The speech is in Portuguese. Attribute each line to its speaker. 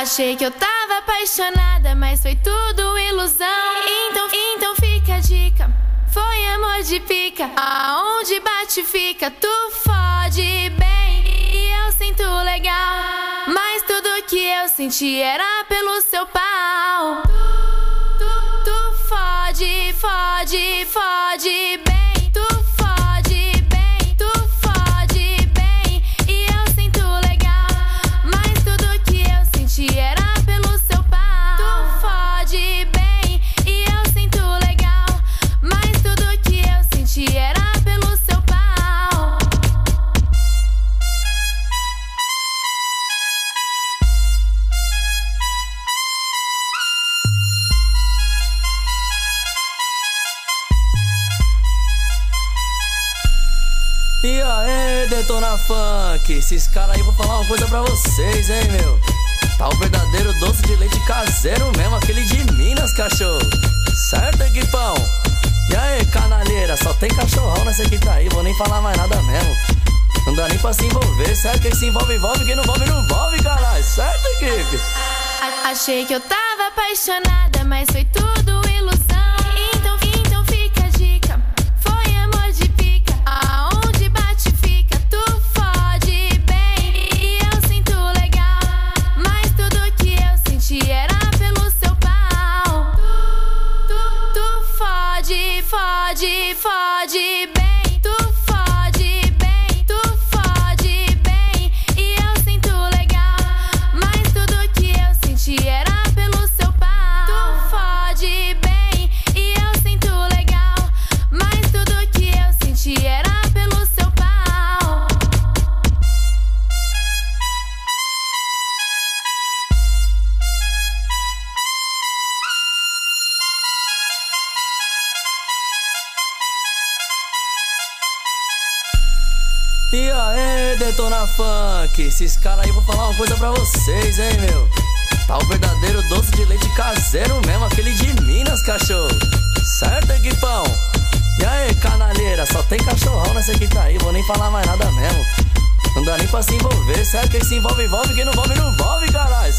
Speaker 1: Achei que eu tava apaixonada, mas foi tudo ilusão. Então, então fica a dica. Foi amor de pica. Aonde bate fica, tu fode bem. E eu sinto legal. Mas tudo que eu senti era pelo seu pau. Tu, tu, tu fode, fode, fode
Speaker 2: E aí, Detona Funk? Esses caras aí vou falar uma coisa pra vocês, hein, meu? Tá o verdadeiro doce de leite caseiro mesmo, aquele de Minas, cachorro. Certo, equipão? E aí, canalheira? Só tem cachorrão nessa equipe aí, vou nem falar mais nada mesmo. Não dá nem pra se envolver, certo? Quem se envolve, envolve, quem não envolve, não envolve, caralho. Certo, equipe?
Speaker 1: Achei que eu tava apaixonada, mas foi tudo fode, fode, bem. E
Speaker 2: aí, Detona Funk? Esses caras aí vou falar uma coisa pra vocês, hein, meu? Tá o verdadeiro doce de leite caseiro mesmo, aquele de Minas, cachorro. Certo, equipão? E aí, canalheira? Só tem cachorrão nessa equipe aí, vou nem falar mais nada mesmo. Não dá nem pra se envolver, certo? Quem se envolve, envolve, quem não envolve, não envolve, caralho.